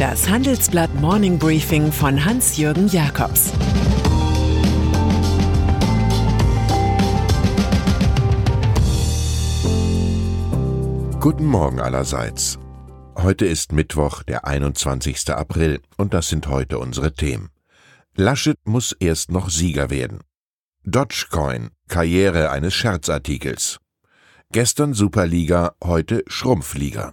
Das Handelsblatt Morning Briefing von Hans-Jürgen Jakobs Guten Morgen allerseits. Heute ist Mittwoch, der 21. April, und das sind heute unsere Themen. Laschet muss erst noch Sieger werden. Dogecoin, Karriere eines Scherzartikels. Gestern Superliga, heute Schrumpfliga.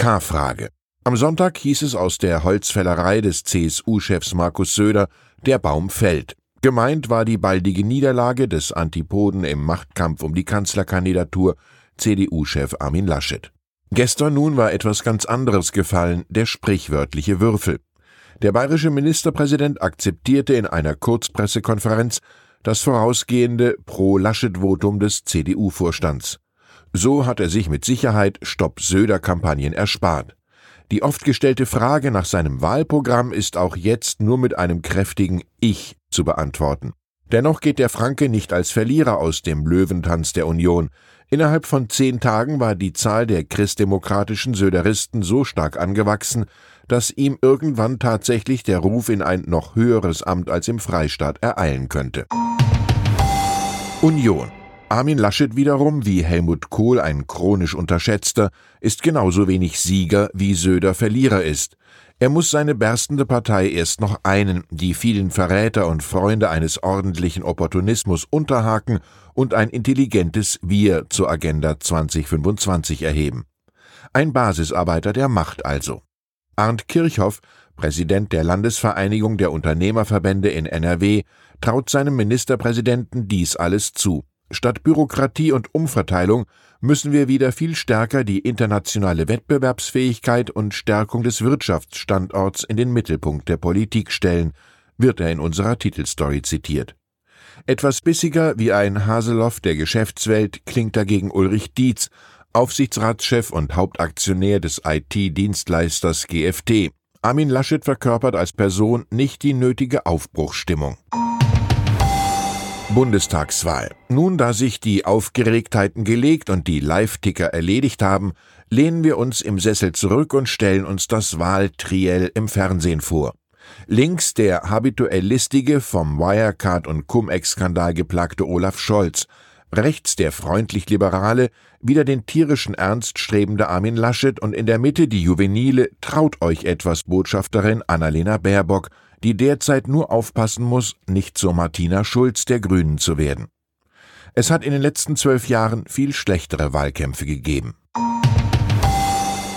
K-Frage. Am Sonntag hieß es aus der Holzfällerei des CSU-Chefs Markus Söder, der Baum fällt. Gemeint war die baldige Niederlage des Antipoden im Machtkampf um die Kanzlerkandidatur CDU-Chef Armin Laschet. Gestern nun war etwas ganz anderes gefallen, der sprichwörtliche Würfel. Der bayerische Ministerpräsident akzeptierte in einer Kurzpressekonferenz das vorausgehende Pro-Laschet-Votum des CDU-Vorstands. So hat er sich mit Sicherheit Stopp-Söder-Kampagnen erspart. Die oft gestellte Frage nach seinem Wahlprogramm ist auch jetzt nur mit einem kräftigen Ich zu beantworten. Dennoch geht der Franke nicht als Verlierer aus dem Löwentanz der Union. Innerhalb von zehn Tagen war die Zahl der christdemokratischen Söderisten so stark angewachsen, dass ihm irgendwann tatsächlich der Ruf in ein noch höheres Amt als im Freistaat ereilen könnte. Union. Armin Laschet wiederum, wie Helmut Kohl ein chronisch unterschätzter, ist genauso wenig Sieger wie Söder Verlierer ist. Er muss seine berstende Partei erst noch einen, die vielen Verräter und Freunde eines ordentlichen Opportunismus unterhaken und ein intelligentes Wir zur Agenda 2025 erheben. Ein Basisarbeiter der Macht also. Arndt Kirchhoff, Präsident der Landesvereinigung der Unternehmerverbände in NRW, traut seinem Ministerpräsidenten dies alles zu. Statt Bürokratie und Umverteilung müssen wir wieder viel stärker die internationale Wettbewerbsfähigkeit und Stärkung des Wirtschaftsstandorts in den Mittelpunkt der Politik stellen, wird er in unserer Titelstory zitiert. Etwas bissiger wie ein Haseloff der Geschäftswelt klingt dagegen Ulrich Dietz, Aufsichtsratschef und Hauptaktionär des IT-Dienstleisters GFT. Armin Laschet verkörpert als Person nicht die nötige Aufbruchsstimmung. Bundestagswahl. Nun, da sich die Aufgeregtheiten gelegt und die Live-Ticker erledigt haben, lehnen wir uns im Sessel zurück und stellen uns das Wahltriell im Fernsehen vor. Links der habituell listige, vom Wirecard- und Cum-Ex-Skandal geplagte Olaf Scholz, rechts der freundlich-liberale, wieder den tierischen Ernst strebende Armin Laschet und in der Mitte die juvenile Traut euch etwas Botschafterin Annalena Baerbock, die derzeit nur aufpassen muss, nicht zur Martina Schulz der Grünen zu werden. Es hat in den letzten zwölf Jahren viel schlechtere Wahlkämpfe gegeben.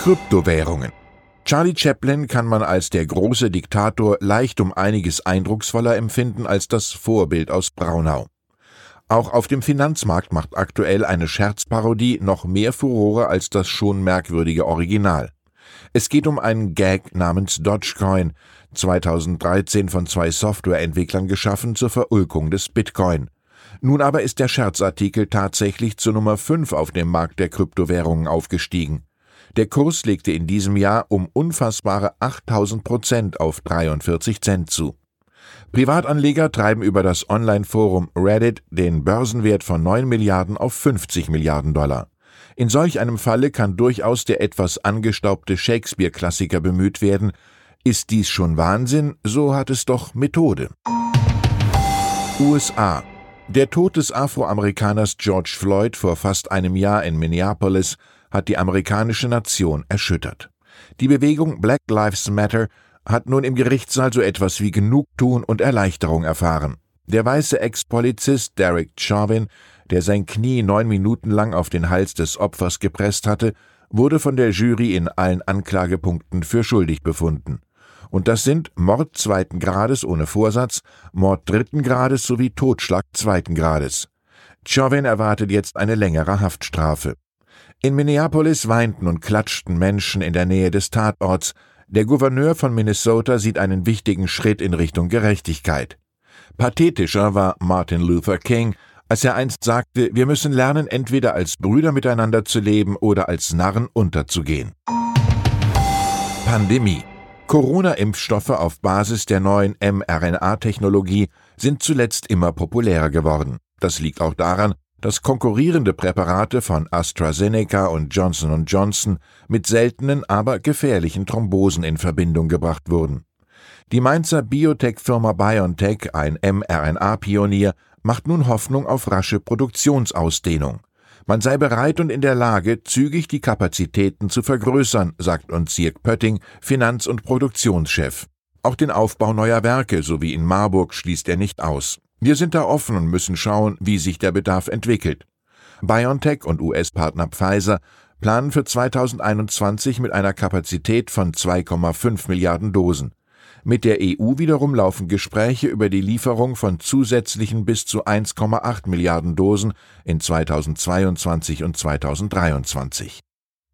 Kryptowährungen. Charlie Chaplin kann man als der große Diktator leicht um einiges eindrucksvoller empfinden als das Vorbild aus Braunau. Auch auf dem Finanzmarkt macht aktuell eine Scherzparodie noch mehr Furore als das schon merkwürdige Original. Es geht um einen Gag namens Dogecoin, 2013 von zwei Softwareentwicklern geschaffen zur Verulkung des Bitcoin. Nun aber ist der Scherzartikel tatsächlich zur Nummer 5 auf dem Markt der Kryptowährungen aufgestiegen. Der Kurs legte in diesem Jahr um unfassbare 8000 Prozent auf 43 Cent zu. Privatanleger treiben über das Online-Forum Reddit den Börsenwert von 9 Milliarden auf 50 Milliarden Dollar. In solch einem Falle kann durchaus der etwas angestaubte Shakespeare-Klassiker bemüht werden. Ist dies schon Wahnsinn, so hat es doch Methode. USA. Der Tod des Afroamerikaners George Floyd vor fast einem Jahr in Minneapolis hat die amerikanische Nation erschüttert. Die Bewegung Black Lives Matter hat nun im Gerichtssaal so etwas wie Genugtuung und Erleichterung erfahren. Der weiße Ex-Polizist Derek Chauvin der sein Knie neun Minuten lang auf den Hals des Opfers gepresst hatte, wurde von der Jury in allen Anklagepunkten für schuldig befunden. Und das sind Mord zweiten Grades ohne Vorsatz, Mord dritten Grades sowie Totschlag zweiten Grades. Chauvin erwartet jetzt eine längere Haftstrafe. In Minneapolis weinten und klatschten Menschen in der Nähe des Tatorts. Der Gouverneur von Minnesota sieht einen wichtigen Schritt in Richtung Gerechtigkeit. Pathetischer war Martin Luther King, als er einst sagte, wir müssen lernen, entweder als Brüder miteinander zu leben oder als Narren unterzugehen. Pandemie. Corona-Impfstoffe auf Basis der neuen mRNA-Technologie sind zuletzt immer populärer geworden. Das liegt auch daran, dass konkurrierende Präparate von AstraZeneca und Johnson Johnson mit seltenen, aber gefährlichen Thrombosen in Verbindung gebracht wurden. Die Mainzer Biotech-Firma BioNTech, ein mRNA-Pionier, macht nun Hoffnung auf rasche Produktionsausdehnung. Man sei bereit und in der Lage, zügig die Kapazitäten zu vergrößern, sagt uns Sirk Pötting, Finanz- und Produktionschef. Auch den Aufbau neuer Werke, so wie in Marburg, schließt er nicht aus. Wir sind da offen und müssen schauen, wie sich der Bedarf entwickelt. BioNTech und US-Partner Pfizer planen für 2021 mit einer Kapazität von 2,5 Milliarden Dosen. Mit der EU wiederum laufen Gespräche über die Lieferung von zusätzlichen bis zu 1,8 Milliarden Dosen in 2022 und 2023.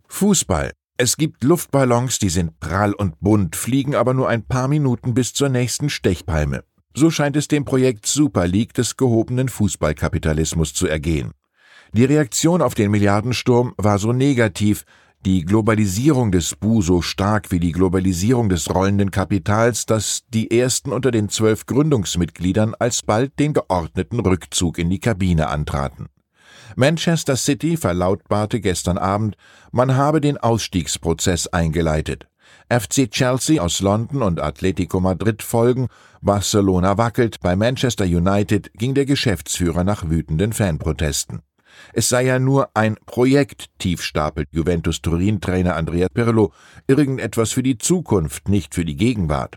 Fußball. Es gibt Luftballons, die sind prall und bunt, fliegen aber nur ein paar Minuten bis zur nächsten Stechpalme. So scheint es dem Projekt Super League des gehobenen Fußballkapitalismus zu ergehen. Die Reaktion auf den Milliardensturm war so negativ, die Globalisierung des Bu so stark wie die Globalisierung des rollenden Kapitals, dass die ersten unter den zwölf Gründungsmitgliedern alsbald den geordneten Rückzug in die Kabine antraten. Manchester City verlautbarte gestern Abend, man habe den Ausstiegsprozess eingeleitet. FC Chelsea aus London und Atletico Madrid folgen, Barcelona wackelt, bei Manchester United ging der Geschäftsführer nach wütenden Fanprotesten. Es sei ja nur ein Projekt, tiefstapelt Juventus Turin-Trainer Andrea Pirlo, irgendetwas für die Zukunft, nicht für die Gegenwart.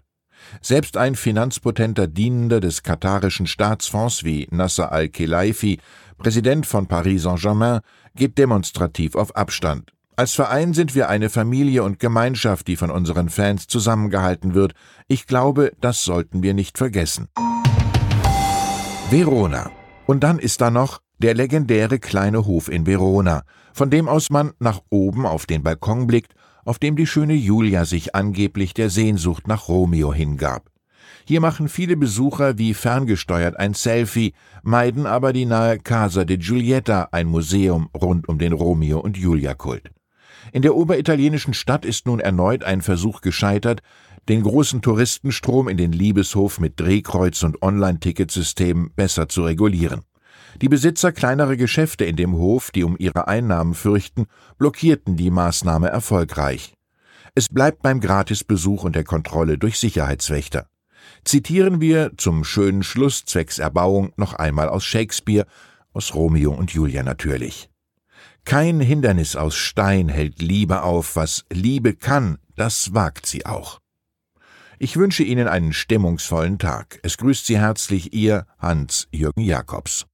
Selbst ein finanzpotenter Dienender des katarischen Staatsfonds wie Nasser al-Khelaifi, Präsident von Paris Saint-Germain, geht demonstrativ auf Abstand. Als Verein sind wir eine Familie und Gemeinschaft, die von unseren Fans zusammengehalten wird. Ich glaube, das sollten wir nicht vergessen. Verona. Und dann ist da noch der legendäre kleine Hof in Verona, von dem aus man nach oben auf den Balkon blickt, auf dem die schöne Julia sich angeblich der Sehnsucht nach Romeo hingab. Hier machen viele Besucher wie ferngesteuert ein Selfie, meiden aber die nahe Casa de Giulietta, ein Museum rund um den Romeo und Julia Kult. In der oberitalienischen Stadt ist nun erneut ein Versuch gescheitert, den großen Touristenstrom in den Liebeshof mit Drehkreuz und Online-Ticketsystem besser zu regulieren. Die Besitzer kleinerer Geschäfte in dem Hof, die um ihre Einnahmen fürchten, blockierten die Maßnahme erfolgreich. Es bleibt beim Gratisbesuch und der Kontrolle durch Sicherheitswächter. Zitieren wir zum schönen Schluss zwecks Erbauung noch einmal aus Shakespeare, aus Romeo und Julia natürlich. Kein Hindernis aus Stein hält Liebe auf, was Liebe kann, das wagt sie auch. Ich wünsche Ihnen einen stimmungsvollen Tag. Es grüßt Sie herzlich Ihr Hans-Jürgen Jakobs.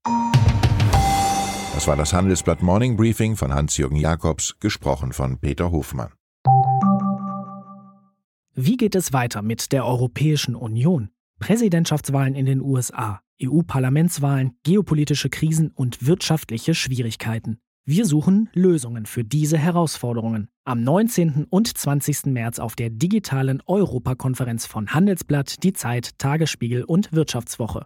Das war das Handelsblatt Morning Briefing von Hans-Jürgen Jakobs, gesprochen von Peter Hofmann. Wie geht es weiter mit der Europäischen Union? Präsidentschaftswahlen in den USA, EU-Parlamentswahlen, geopolitische Krisen und wirtschaftliche Schwierigkeiten. Wir suchen Lösungen für diese Herausforderungen. Am 19. und 20. März auf der digitalen Europakonferenz von Handelsblatt, Die Zeit, Tagesspiegel und Wirtschaftswoche.